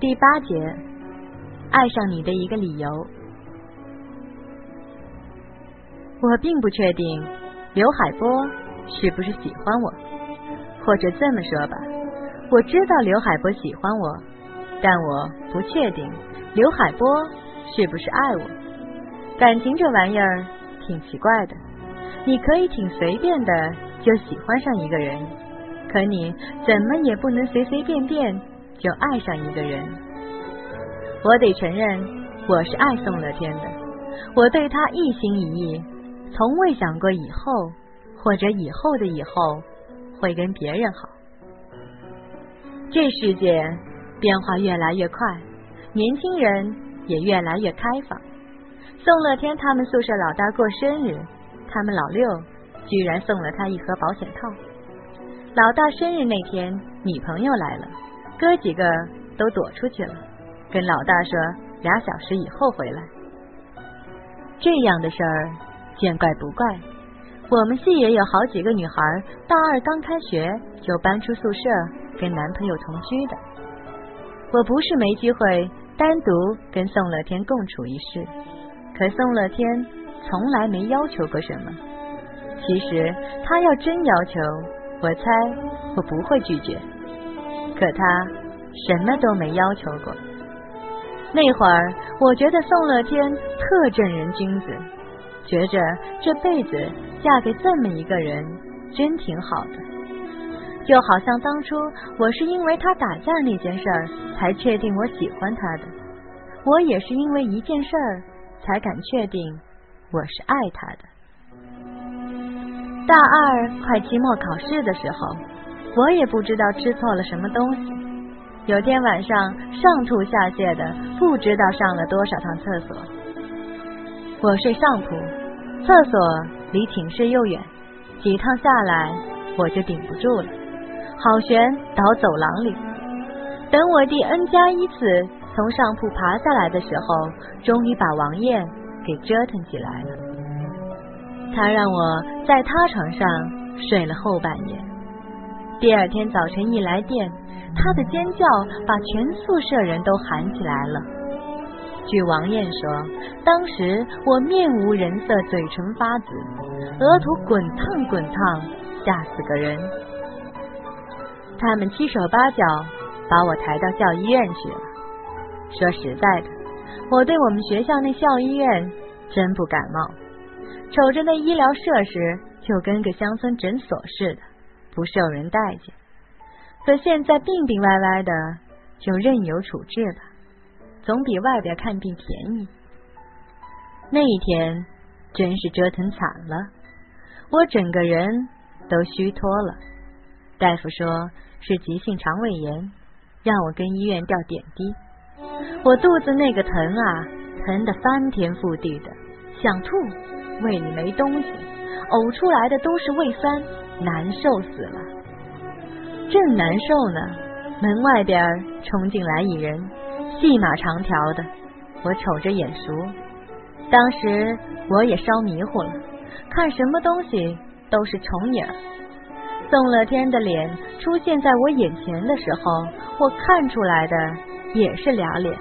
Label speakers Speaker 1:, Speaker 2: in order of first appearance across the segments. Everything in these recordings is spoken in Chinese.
Speaker 1: 第八节，爱上你的一个理由。我并不确定刘海波是不是喜欢我，或者这么说吧，我知道刘海波喜欢我，但我不确定刘海波是不是爱我。感情这玩意儿挺奇怪的，你可以挺随便的就喜欢上一个人，可你怎么也不能随随便便。就爱上一个人，我得承认我是爱宋乐天的，我对他一心一意，从未想过以后或者以后的以后会跟别人好。这世界变化越来越快，年轻人也越来越开放。宋乐天他们宿舍老大过生日，他们老六居然送了他一盒保险套。老大生日那天，女朋友来了。哥几个都躲出去了，跟老大说俩小时以后回来。这样的事儿见怪不怪。我们系也有好几个女孩，大二刚开学就搬出宿舍跟男朋友同居的。我不是没机会单独跟宋乐天共处一室，可宋乐天从来没要求过什么。其实他要真要求，我猜我不会拒绝。可他什么都没要求过。那会儿，我觉得宋乐天特正人君子，觉着这辈子嫁给这么一个人真挺好的。就好像当初我是因为他打架那件事儿才确定我喜欢他的，我也是因为一件事儿才敢确定我是爱他的。大二快期末考试的时候。我也不知道吃错了什么东西，有天晚上上吐下泻的，不知道上了多少趟厕所。我睡上铺，厕所离寝室又远，几趟下来我就顶不住了，好悬倒走廊里。等我第 n 加一次从上铺爬下来的时候，终于把王艳给折腾起来了。他让我在他床上睡了后半夜。第二天早晨一来电，他的尖叫把全宿舍人都喊起来了。据王艳说，当时我面无人色，嘴唇发紫，额头滚烫滚烫，吓死个人。他们七手八脚把我抬到校医院去了。说实在的，我对我们学校那校医院真不感冒，瞅着那医疗设施就跟个乡村诊所似的。不受人待见，可现在病病歪歪的就任由处置吧，总比外边看病便宜。那一天真是折腾惨了，我整个人都虚脱了。大夫说是急性肠胃炎，让我跟医院吊点滴。我肚子那个疼啊，疼得翻天覆地的，想吐，胃里没东西，呕出来的都是胃酸。难受死了，正难受呢，门外边冲进来一人，细马长条的，我瞅着眼熟。当时我也烧迷糊了，看什么东西都是重影。宋乐天的脸出现在我眼前的时候，我看出来的也是俩脸。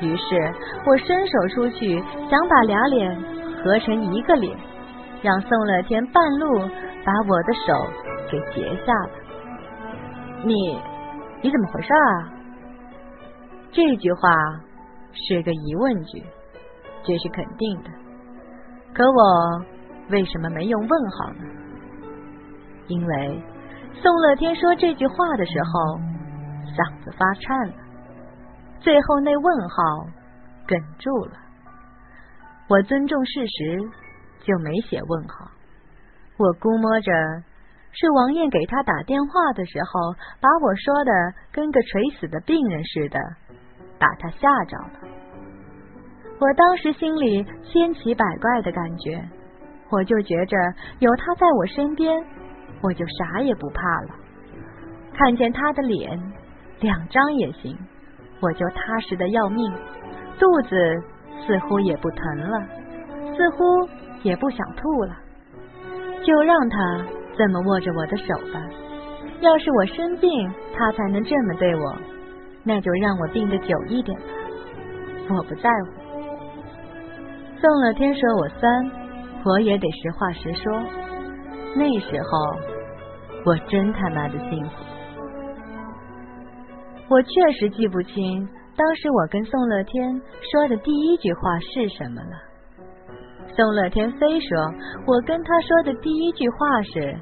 Speaker 1: 于是我伸手出去，想把俩脸合成一个脸，让宋乐天半路。把我的手给截下了，你你怎么回事啊？这句话是个疑问句，这是肯定的。可我为什么没用问号呢？因为宋乐天说这句话的时候嗓子发颤了，最后那问号哽住了。我尊重事实，就没写问号。我估摸着是王艳给他打电话的时候，把我说的跟个垂死的病人似的，把他吓着了。我当时心里千奇百怪的感觉，我就觉着有他在我身边，我就啥也不怕了。看见他的脸，两张也行，我就踏实的要命。肚子似乎也不疼了，似乎也不想吐了。就让他这么握着我的手吧。要是我生病，他才能这么对我，那就让我病得久一点吧。我不在乎。宋乐天说我酸，我也得实话实说。那时候我真他妈的幸福。我确实记不清当时我跟宋乐天说的第一句话是什么了。宋乐天非说，我跟他说的第一句话是：“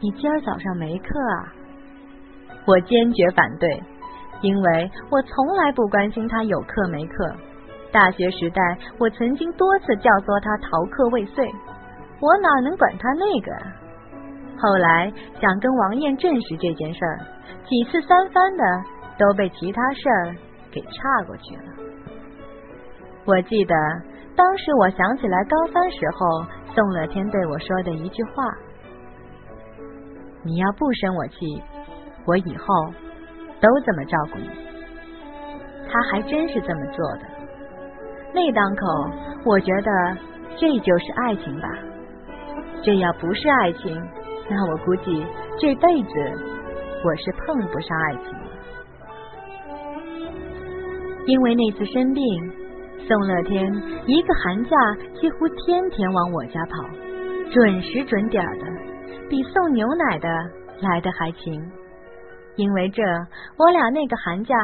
Speaker 1: 你今儿早上没课啊？”我坚决反对，因为我从来不关心他有课没课。大学时代，我曾经多次教唆他逃课未遂，我哪能管他那个？后来想跟王艳证实这件事儿，几次三番的都被其他事儿给岔过去了。我记得。当时我想起来高三时候宋乐天对我说的一句话：“你要不生我气，我以后都这么照顾你。”他还真是这么做的。那当口，我觉得这就是爱情吧。这要不是爱情，那我估计这辈子我是碰不上爱情。因为那次生病。宋乐天一个寒假几乎天天往我家跑，准时准点的，比送牛奶的来的还勤。因为这，我俩那个寒假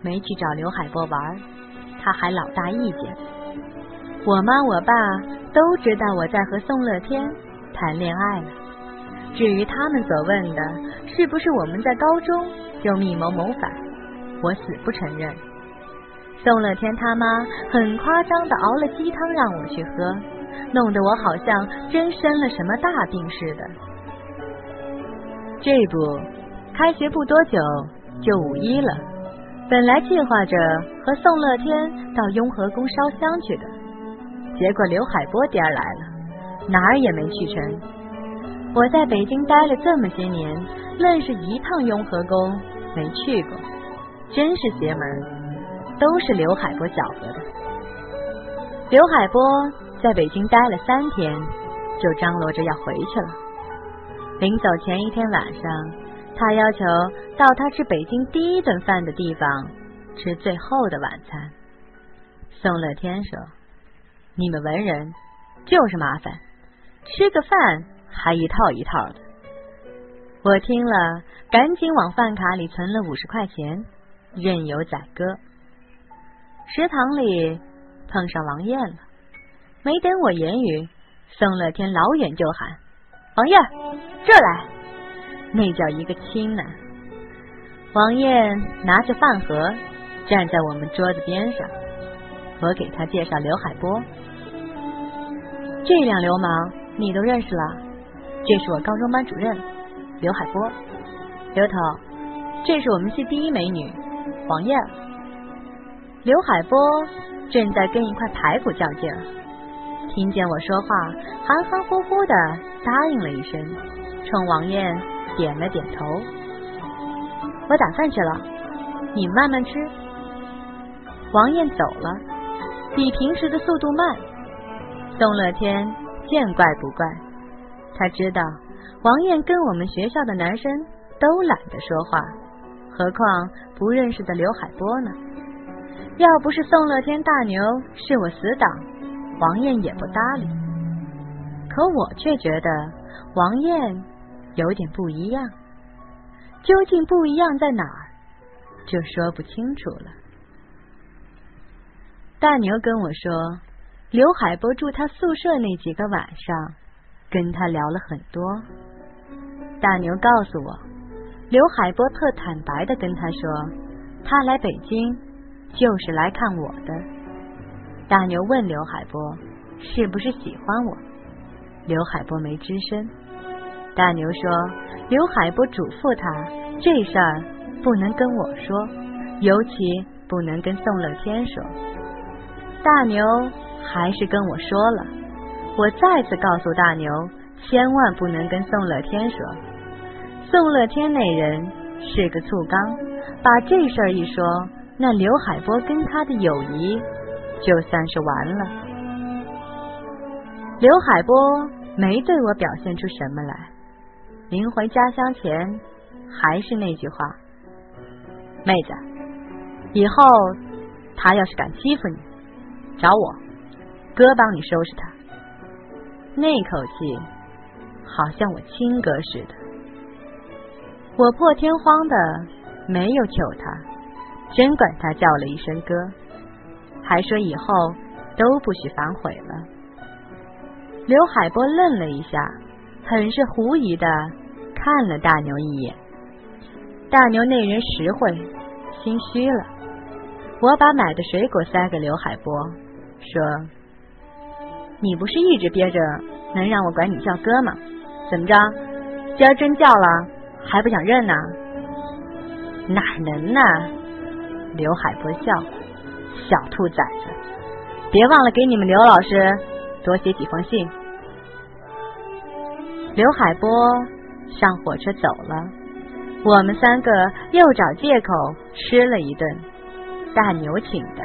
Speaker 1: 没去找刘海波玩，他还老大意见。我妈我爸都知道我在和宋乐天谈恋爱了。至于他们所问的是不是我们在高中就密谋谋反，我死不承认。宋乐天他妈很夸张的熬了鸡汤让我去喝，弄得我好像真生了什么大病似的。这不，开学不多久就五一了，本来计划着和宋乐天到雍和宫烧香去的，结果刘海波颠来了，哪儿也没去成。我在北京待了这么些年，愣是一趟雍和宫没去过，真是邪门。都是刘海波搅和的。刘海波在北京待了三天，就张罗着要回去了。临走前一天晚上，他要求到他吃北京第一顿饭的地方吃最后的晚餐。宋乐天说：“你们文人就是麻烦，吃个饭还一套一套的。”我听了，赶紧往饭卡里存了五十块钱，任由宰割。食堂里碰上王艳了，没等我言语，宋乐天老远就喊：“王艳，这来！”那叫一个亲呐！王艳拿着饭盒站在我们桌子边上，我给他介绍刘海波。这两流氓你都认识了？这是我高中班主任刘海波。刘头，这是我们系第一美女王艳。刘海波正在跟一块排骨较劲儿，听见我说话，含含糊糊的答应了一声，冲王艳点了点头。我打饭去了，你慢慢吃。王艳走了，比平时的速度慢。宋乐天见怪不怪，他知道王艳跟我们学校的男生都懒得说话，何况不认识的刘海波呢？要不是宋乐天大牛是我死党，王艳也不搭理。可我却觉得王艳有点不一样，究竟不一样在哪儿，就说不清楚了。大牛跟我说，刘海波住他宿舍那几个晚上，跟他聊了很多。大牛告诉我，刘海波特坦白的跟他说，他来北京。就是来看我的。大牛问刘海波是不是喜欢我，刘海波没吱声。大牛说，刘海波嘱咐他这事儿不能跟我说，尤其不能跟宋乐天说。大牛还是跟我说了，我再次告诉大牛，千万不能跟宋乐天说。宋乐天那人是个醋缸，把这事儿一说。那刘海波跟他的友谊就算是完了。刘海波没对我表现出什么来。临回家乡前，还是那句话：“妹子，以后他要是敢欺负你，找我，哥帮你收拾他。”那口气好像我亲哥似的。我破天荒的没有求他，真管他叫了一声哥，还说以后都不许反悔了。刘海波愣了一下，很是狐疑的看了大牛一眼。大牛那人实惠，心虚了。我把买的水果塞给刘海波，说：“你不是一直憋着能让我管你叫哥吗？怎么着，今儿真叫了？”还不想认呢？哪能呢？刘海波笑，小兔崽子，别忘了给你们刘老师多写几封信。刘海波上火车走了，我们三个又找借口吃了一顿，大牛请的。